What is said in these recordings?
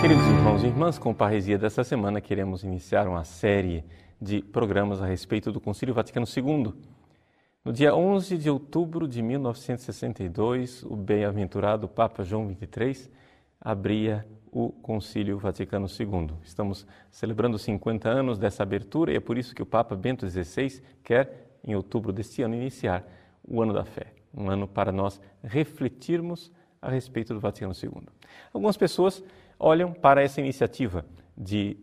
Queridos irmãos e irmãs, com a parresia dessa semana, queremos iniciar uma série de programas a respeito do Concílio Vaticano II. No dia 11 de outubro de 1962, o bem-aventurado Papa João XXIII abria o Concílio Vaticano II. Estamos celebrando 50 anos dessa abertura e é por isso que o Papa Bento XVI quer, em outubro deste ano, iniciar o Ano da Fé, um ano para nós refletirmos a respeito do Vaticano II. Algumas pessoas olham para essa iniciativa de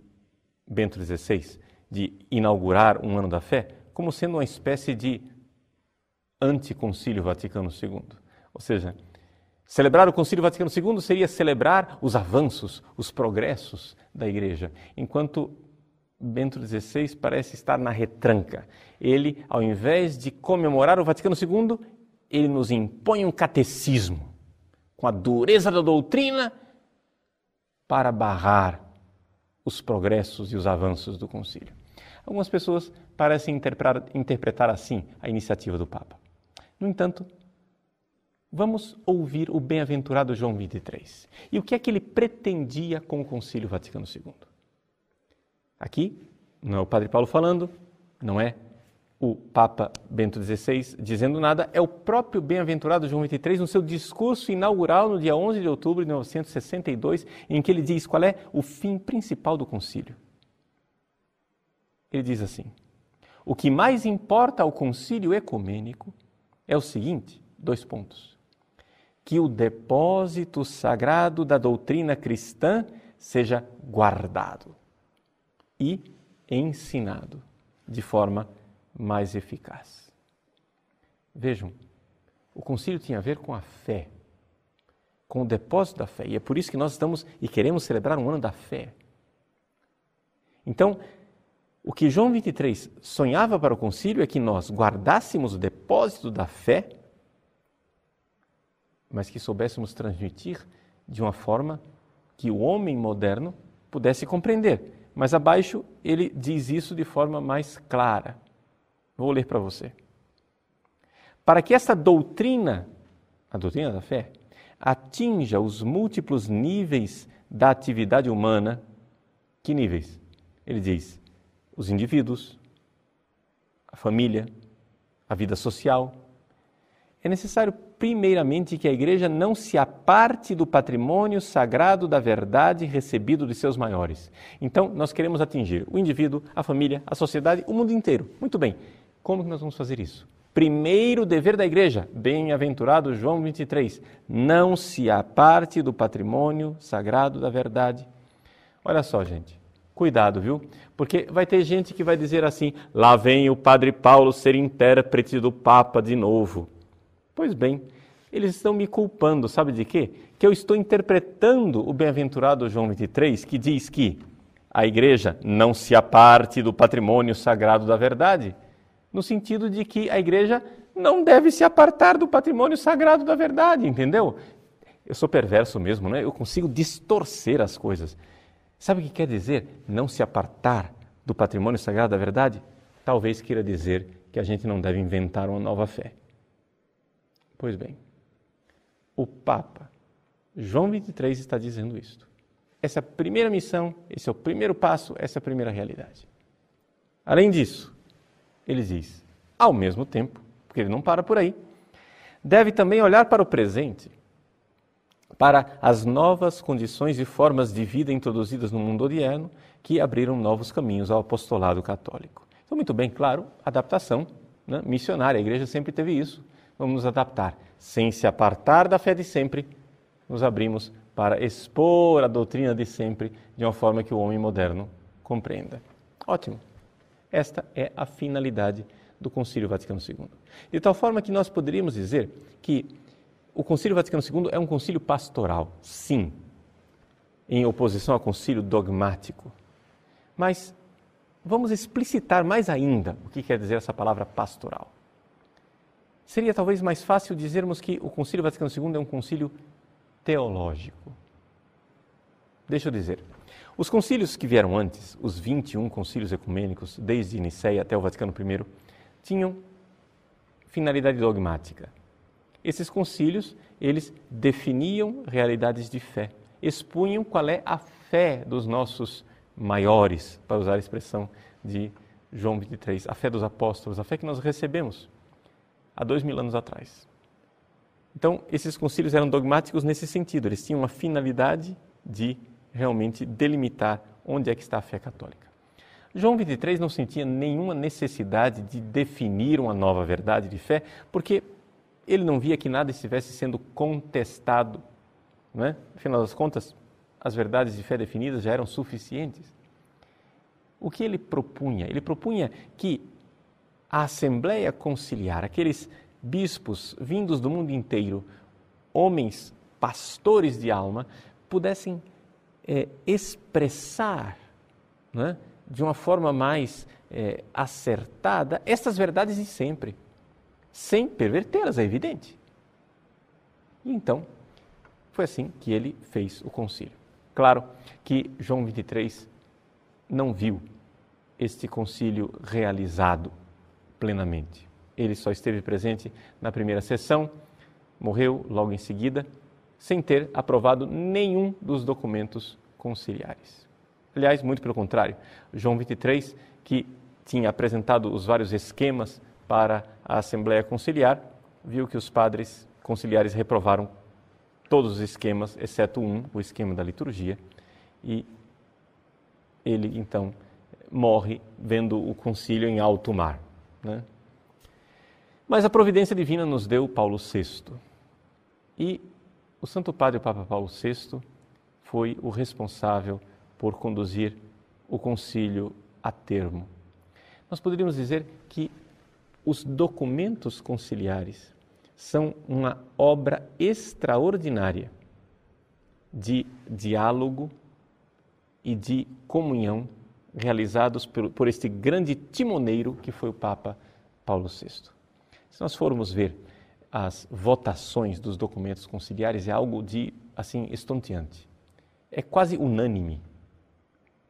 Bento XVI de inaugurar um Ano da Fé como sendo uma espécie de anticoncílio Vaticano II. Ou seja, celebrar o Concílio Vaticano II seria celebrar os avanços, os progressos da Igreja, enquanto Bento XVI parece estar na retranca. Ele, ao invés de comemorar o Vaticano II, ele nos impõe um catecismo com a dureza da doutrina para barrar os progressos e os avanços do concílio. Algumas pessoas parecem interpretar, interpretar assim a iniciativa do Papa. No entanto, vamos ouvir o bem-aventurado João 23. E o que é que ele pretendia com o Concílio Vaticano II? Aqui, não é o Padre Paulo falando, não é o Papa Bento XVI dizendo nada, é o próprio bem-aventurado João 23 no seu discurso inaugural no dia 11 de outubro de 1962, em que ele diz qual é o fim principal do concílio. Ele diz assim: O que mais importa ao concílio ecumênico é o seguinte, dois pontos. Que o depósito sagrado da doutrina cristã seja guardado e ensinado de forma mais eficaz. Vejam, o concílio tinha a ver com a fé, com o depósito da fé, e é por isso que nós estamos e queremos celebrar um ano da fé. Então, o que João 23 sonhava para o concílio é que nós guardássemos o depósito da fé, mas que soubéssemos transmitir de uma forma que o homem moderno pudesse compreender. Mas abaixo ele diz isso de forma mais clara. Vou ler para você. Para que essa doutrina, a doutrina da fé, atinja os múltiplos níveis da atividade humana, que níveis? Ele diz: os indivíduos, a família, a vida social. É necessário, primeiramente, que a igreja não se aparte do patrimônio sagrado da verdade recebido de seus maiores. Então, nós queremos atingir o indivíduo, a família, a sociedade, o mundo inteiro. Muito bem. Como que nós vamos fazer isso? Primeiro dever da igreja, bem-aventurado João 23, não se aparte do patrimônio sagrado da verdade. Olha só, gente, cuidado, viu? Porque vai ter gente que vai dizer assim: lá vem o padre Paulo ser intérprete do Papa de novo. Pois bem, eles estão me culpando, sabe de quê? Que eu estou interpretando o bem-aventurado João 23, que diz que a igreja não se aparte do patrimônio sagrado da verdade no sentido de que a igreja não deve se apartar do patrimônio sagrado da verdade, entendeu? Eu sou perverso mesmo, né? Eu consigo distorcer as coisas. Sabe o que quer dizer não se apartar do patrimônio sagrado da verdade? Talvez queira dizer que a gente não deve inventar uma nova fé. Pois bem, o Papa João 23 está dizendo isto. Essa é a primeira missão, esse é o primeiro passo, essa é a primeira realidade. Além disso, ele diz, ao mesmo tempo, porque ele não para por aí, deve também olhar para o presente, para as novas condições e formas de vida introduzidas no mundo odierno que abriram novos caminhos ao apostolado católico. Então, muito bem, claro, adaptação né, missionária, a igreja sempre teve isso. Vamos nos adaptar, sem se apartar da fé de sempre, nos abrimos para expor a doutrina de sempre de uma forma que o homem moderno compreenda. Ótimo. Esta é a finalidade do Concílio Vaticano II. De tal forma que nós poderíamos dizer que o Concílio Vaticano II é um concílio pastoral, sim, em oposição ao concílio dogmático. Mas vamos explicitar mais ainda o que quer dizer essa palavra pastoral. Seria talvez mais fácil dizermos que o Concílio Vaticano II é um concílio teológico. Deixa eu dizer. Os concílios que vieram antes, os 21 concílios ecumênicos, desde Nicéia até o Vaticano I, tinham finalidade dogmática. Esses concílios, eles definiam realidades de fé, expunham qual é a fé dos nossos maiores, para usar a expressão de João 23, a fé dos apóstolos, a fé que nós recebemos há dois mil anos atrás. Então, esses concílios eram dogmáticos nesse sentido, eles tinham uma finalidade de realmente delimitar onde é que está a fé católica. João 23 não sentia nenhuma necessidade de definir uma nova verdade de fé, porque ele não via que nada estivesse sendo contestado. Não é? Afinal das contas, as verdades de fé definidas já eram suficientes. O que ele propunha? Ele propunha que a Assembleia Conciliar, aqueles bispos vindos do mundo inteiro, homens pastores de alma, pudessem é, expressar é, de uma forma mais é, acertada estas verdades de sempre, sem pervertê-las, é evidente. E então, foi assim que ele fez o concílio. Claro que João 23 não viu este concílio realizado plenamente. Ele só esteve presente na primeira sessão, morreu logo em seguida, sem ter aprovado nenhum dos documentos conciliares. Aliás, muito pelo contrário, João 23, que tinha apresentado os vários esquemas para a Assembleia Conciliar, viu que os padres conciliares reprovaram todos os esquemas, exceto um, o esquema da liturgia, e ele então morre vendo o concílio em alto mar. Né? Mas a providência divina nos deu Paulo VI. E o Santo Padre o Papa Paulo VI foi o responsável por conduzir o concílio a termo. Nós poderíamos dizer que os documentos conciliares são uma obra extraordinária de diálogo e de comunhão realizados por, por este grande timoneiro que foi o Papa Paulo VI. Se nós formos ver as votações dos documentos conciliares, é algo de assim estonteante. É quase unânime.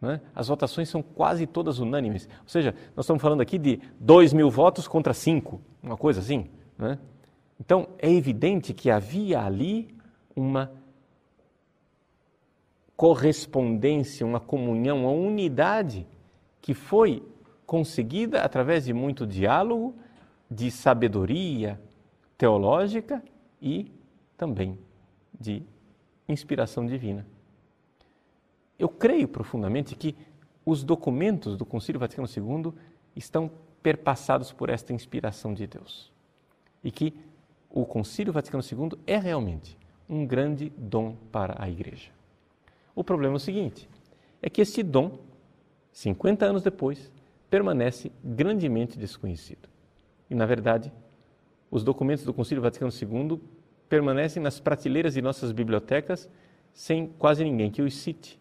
É? As votações são quase todas unânimes. Ou seja, nós estamos falando aqui de dois mil votos contra cinco, uma coisa assim. É? Então, é evidente que havia ali uma correspondência, uma comunhão, uma unidade que foi conseguida através de muito diálogo de sabedoria teológica e também de inspiração divina. Eu creio profundamente que os documentos do Concílio Vaticano II estão perpassados por esta inspiração de Deus e que o Concílio Vaticano II é realmente um grande dom para a Igreja. O problema é o seguinte: é que este dom, 50 anos depois, permanece grandemente desconhecido. E, na verdade, os documentos do Concílio Vaticano II permanecem nas prateleiras de nossas bibliotecas sem quase ninguém que os cite.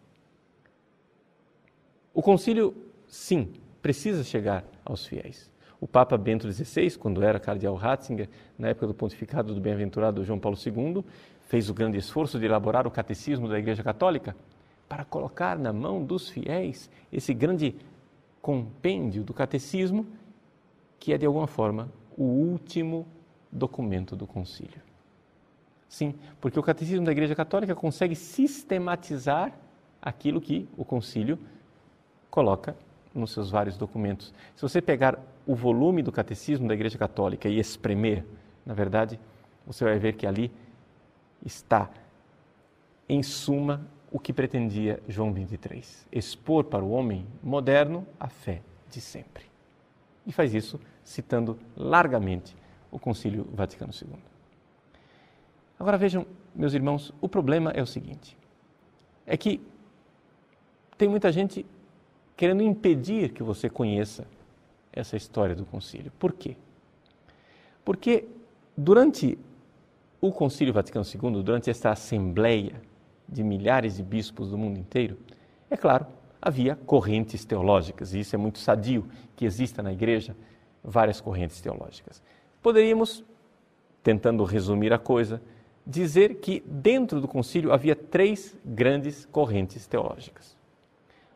O concílio, sim, precisa chegar aos fiéis. O Papa Bento XVI, quando era cardeal Ratzinger, na época do pontificado do bem-aventurado João Paulo II, fez o grande esforço de elaborar o catecismo da Igreja Católica para colocar na mão dos fiéis esse grande compêndio do catecismo que é de alguma forma o último documento do concílio. Sim, porque o catecismo da Igreja Católica consegue sistematizar aquilo que o concílio coloca nos seus vários documentos. Se você pegar o volume do catecismo da Igreja Católica e espremer, na verdade, você vai ver que ali está, em suma, o que pretendia João 23: expor para o homem moderno a fé de sempre e faz isso citando largamente o Concílio Vaticano II. Agora vejam, meus irmãos, o problema é o seguinte: é que tem muita gente querendo impedir que você conheça essa história do concílio. Por quê? Porque durante o Concílio Vaticano II, durante esta assembleia de milhares de bispos do mundo inteiro, é claro, havia correntes teológicas, e isso é muito sadio que exista na igreja várias correntes teológicas. Poderíamos, tentando resumir a coisa, dizer que dentro do concílio havia três grandes correntes teológicas.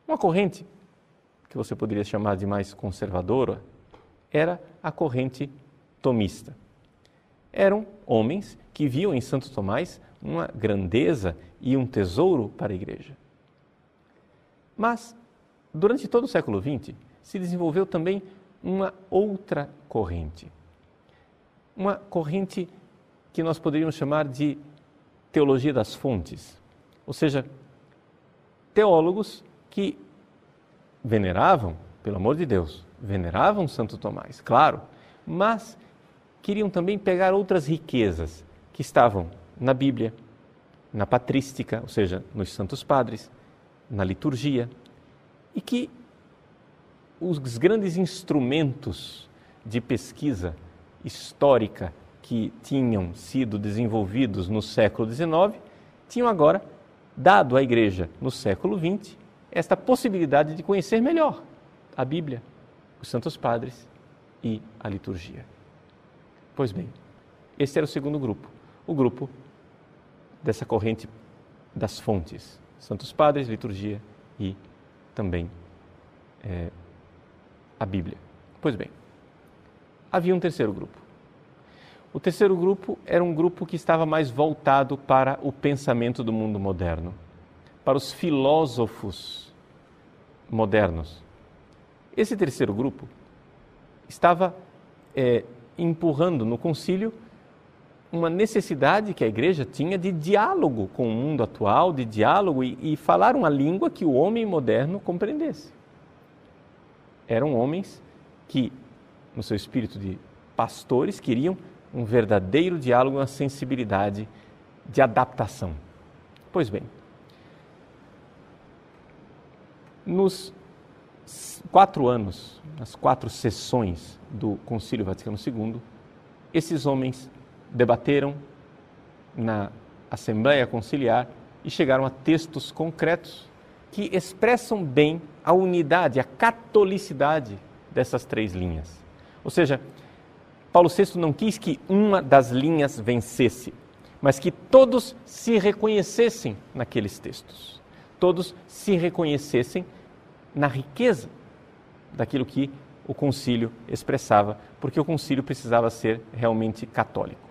Uma corrente, que você poderia chamar de mais conservadora, era a corrente tomista. Eram homens que viam em Santo Tomás uma grandeza e um tesouro para a igreja. Mas, durante todo o século XX, se desenvolveu também uma outra corrente. Uma corrente que nós poderíamos chamar de teologia das fontes, ou seja, teólogos que veneravam, pelo amor de Deus, veneravam Santo Tomás, claro, mas queriam também pegar outras riquezas que estavam na Bíblia, na patrística, ou seja, nos santos padres, na liturgia, e que os grandes instrumentos de pesquisa histórica que tinham sido desenvolvidos no século XIX tinham agora dado à Igreja, no século XX, esta possibilidade de conhecer melhor a Bíblia, os Santos Padres e a liturgia. Pois bem, esse era o segundo grupo, o grupo dessa corrente das fontes, Santos Padres, liturgia e também é, a Bíblia. Pois bem, havia um terceiro grupo. O terceiro grupo era um grupo que estava mais voltado para o pensamento do mundo moderno, para os filósofos modernos. Esse terceiro grupo estava é, empurrando no concílio uma necessidade que a igreja tinha de diálogo com o mundo atual, de diálogo e, e falar uma língua que o homem moderno compreendesse. Eram homens que, no seu espírito de pastores, queriam um verdadeiro diálogo, uma sensibilidade de adaptação. Pois bem, nos quatro anos, nas quatro sessões do Concílio Vaticano II, esses homens debateram na Assembleia Conciliar e chegaram a textos concretos que expressam bem a unidade, a catolicidade dessas três linhas. Ou seja, Paulo VI não quis que uma das linhas vencesse, mas que todos se reconhecessem naqueles textos, todos se reconhecessem na riqueza daquilo que o concílio expressava, porque o concílio precisava ser realmente católico.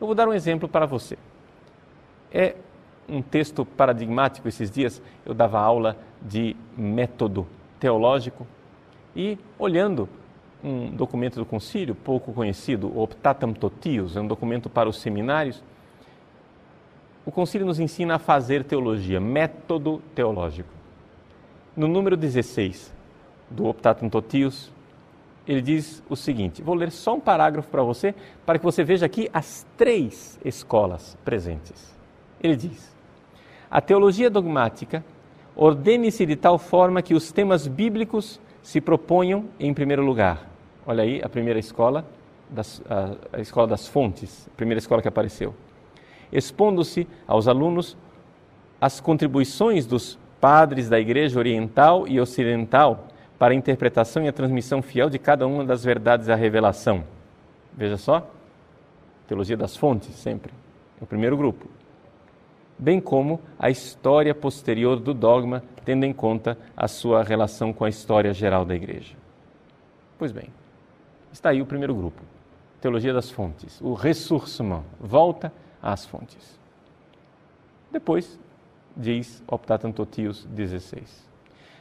Eu vou dar um exemplo para você. É um texto paradigmático esses dias, eu dava aula de método teológico e olhando um documento do concílio pouco conhecido, o Optatum Totius, é um documento para os seminários. O concílio nos ensina a fazer teologia, método teológico. No número 16 do Optatum Totius, ele diz o seguinte: vou ler só um parágrafo para você, para que você veja aqui as três escolas presentes. Ele diz: a teologia dogmática ordene-se de tal forma que os temas bíblicos se proponham em primeiro lugar Olha aí a primeira escola, das, a, a escola das fontes, a primeira escola que apareceu. Expondo-se aos alunos as contribuições dos padres da Igreja Oriental e Ocidental para a interpretação e a transmissão fiel de cada uma das verdades da revelação. Veja só, teologia das fontes, sempre, é o primeiro grupo. Bem como a história posterior do dogma, tendo em conta a sua relação com a história geral da Igreja. Pois bem, Está aí o primeiro grupo, Teologia das Fontes, o ressourcement, volta às fontes. Depois, diz Optatum Totius 16.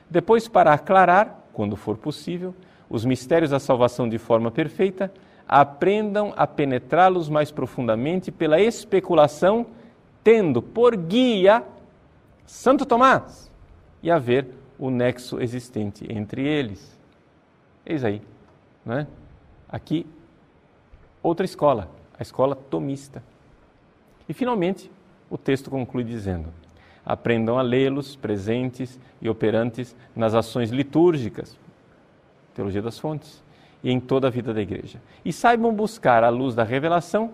Depois, para aclarar, quando for possível, os mistérios da salvação de forma perfeita, aprendam a penetrá-los mais profundamente pela especulação, tendo por guia Santo Tomás e a ver o nexo existente entre eles. Eis aí, não é? Aqui, outra escola, a escola tomista. E, finalmente, o texto conclui dizendo: aprendam a lê-los presentes e operantes nas ações litúrgicas, teologia das fontes, e em toda a vida da igreja. E saibam buscar, à luz da revelação,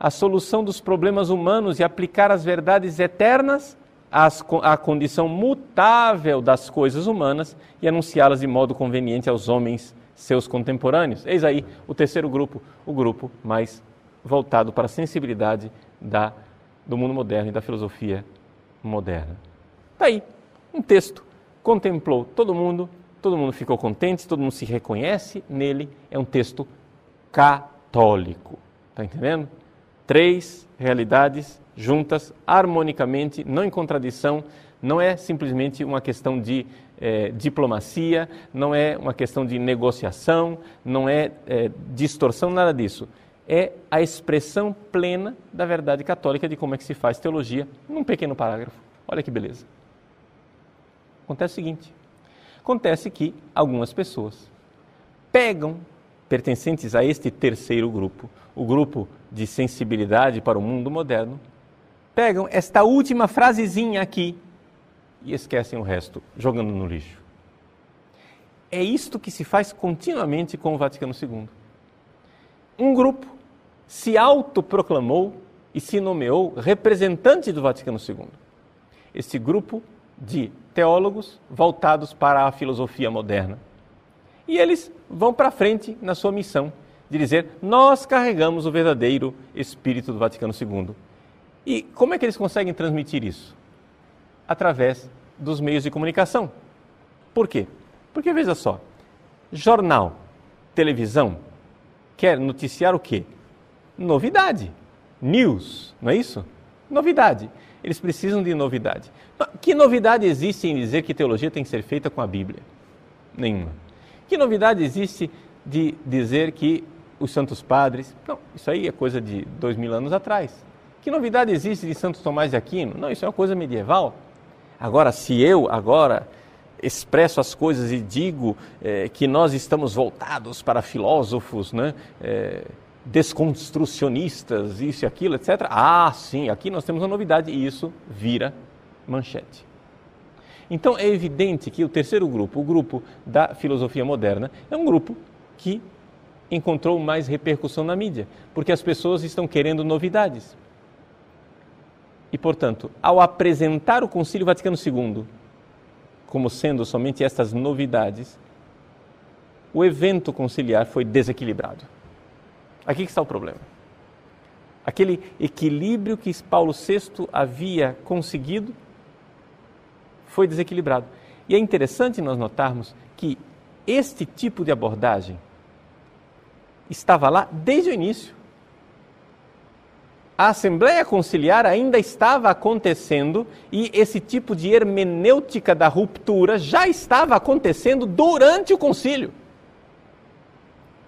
a solução dos problemas humanos e aplicar as verdades eternas à condição mutável das coisas humanas e anunciá-las de modo conveniente aos homens seus contemporâneos. Eis aí o terceiro grupo, o grupo mais voltado para a sensibilidade da do mundo moderno e da filosofia moderna. Está aí, um texto, contemplou todo mundo, todo mundo ficou contente, todo mundo se reconhece nele, é um texto católico. Está entendendo? Três realidades juntas, harmonicamente, não em contradição, não é simplesmente uma questão de é, diplomacia, não é uma questão de negociação, não é, é distorção, nada disso. É a expressão plena da verdade católica de como é que se faz teologia num pequeno parágrafo. Olha que beleza. Acontece o seguinte: acontece que algumas pessoas pegam pertencentes a este terceiro grupo, o grupo de sensibilidade para o mundo moderno, pegam esta última frasezinha aqui e esquecem o resto, jogando no lixo. É isto que se faz continuamente com o Vaticano II. Um grupo se autoproclamou e se nomeou representante do Vaticano II. Esse grupo de teólogos voltados para a filosofia moderna. E eles vão para frente na sua missão de dizer: nós carregamos o verdadeiro espírito do Vaticano II. E como é que eles conseguem transmitir isso? Através dos meios de comunicação. Por quê? Porque veja só, jornal, televisão, quer noticiar o quê? Novidade. News, não é isso? Novidade. Eles precisam de novidade. Que novidade existe em dizer que teologia tem que ser feita com a Bíblia? Nenhuma. Que novidade existe de dizer que os santos padres. Não, isso aí é coisa de dois mil anos atrás. Que novidade existe de Santo Tomás de Aquino? Não, isso é uma coisa medieval. Agora, se eu agora expresso as coisas e digo é, que nós estamos voltados para filósofos, né? É, desconstrucionistas, isso e aquilo, etc. Ah, sim, aqui nós temos uma novidade e isso vira manchete. Então é evidente que o terceiro grupo, o grupo da filosofia moderna, é um grupo que encontrou mais repercussão na mídia, porque as pessoas estão querendo novidades. E, portanto, ao apresentar o Concílio Vaticano II como sendo somente estas novidades, o evento conciliar foi desequilibrado. Aqui está o problema. Aquele equilíbrio que Paulo VI havia conseguido foi desequilibrado. E é interessante nós notarmos que este tipo de abordagem estava lá desde o início. A Assembleia Conciliar ainda estava acontecendo e esse tipo de hermenêutica da ruptura já estava acontecendo durante o concílio.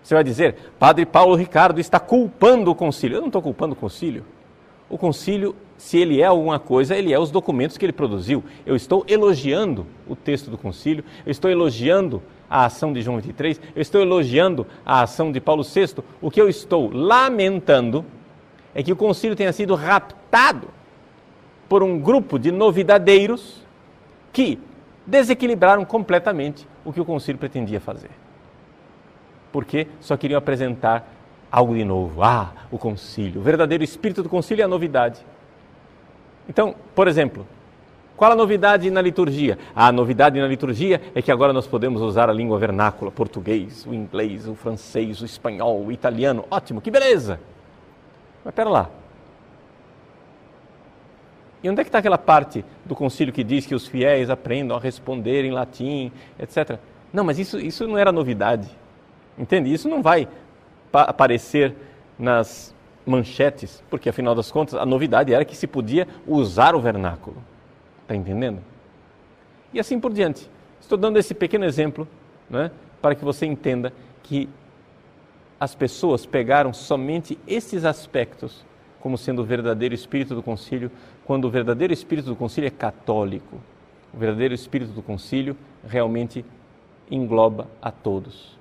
Você vai dizer, Padre Paulo Ricardo está culpando o concílio. Eu não estou culpando o concílio. O concílio, se ele é alguma coisa, ele é os documentos que ele produziu. Eu estou elogiando o texto do concílio, eu estou elogiando a ação de João 23, eu estou elogiando a ação de Paulo VI. O que eu estou lamentando é que o concílio tenha sido raptado por um grupo de novidadeiros que desequilibraram completamente o que o concílio pretendia fazer porque só queriam apresentar algo de novo. Ah, o concílio. O verdadeiro espírito do concílio é a novidade. Então, por exemplo, qual a novidade na liturgia? A novidade na liturgia é que agora nós podemos usar a língua vernácula, português, o inglês, o francês, o espanhol, o italiano. Ótimo, que beleza! Mas pera lá. E onde é que está aquela parte do concílio que diz que os fiéis aprendam a responder em latim, etc. Não, mas isso, isso não era novidade. Entende? Isso não vai aparecer nas manchetes, porque afinal das contas a novidade era que se podia usar o vernáculo. Está entendendo? E assim por diante. Estou dando esse pequeno exemplo né, para que você entenda que as pessoas pegaram somente esses aspectos como sendo o verdadeiro espírito do concílio, quando o verdadeiro espírito do concílio é católico. O verdadeiro espírito do concílio realmente engloba a todos.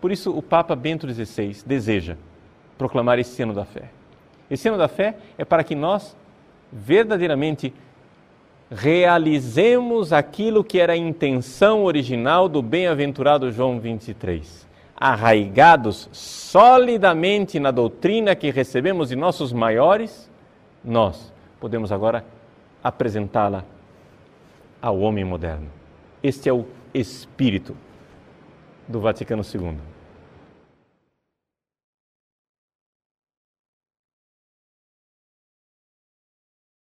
Por isso, o Papa Bento XVI deseja proclamar esse ano da fé. Esse ano da fé é para que nós verdadeiramente realizemos aquilo que era a intenção original do bem-aventurado João 23. Arraigados solidamente na doutrina que recebemos de nossos maiores, nós podemos agora apresentá-la ao homem moderno. Este é o espírito do Vaticano II.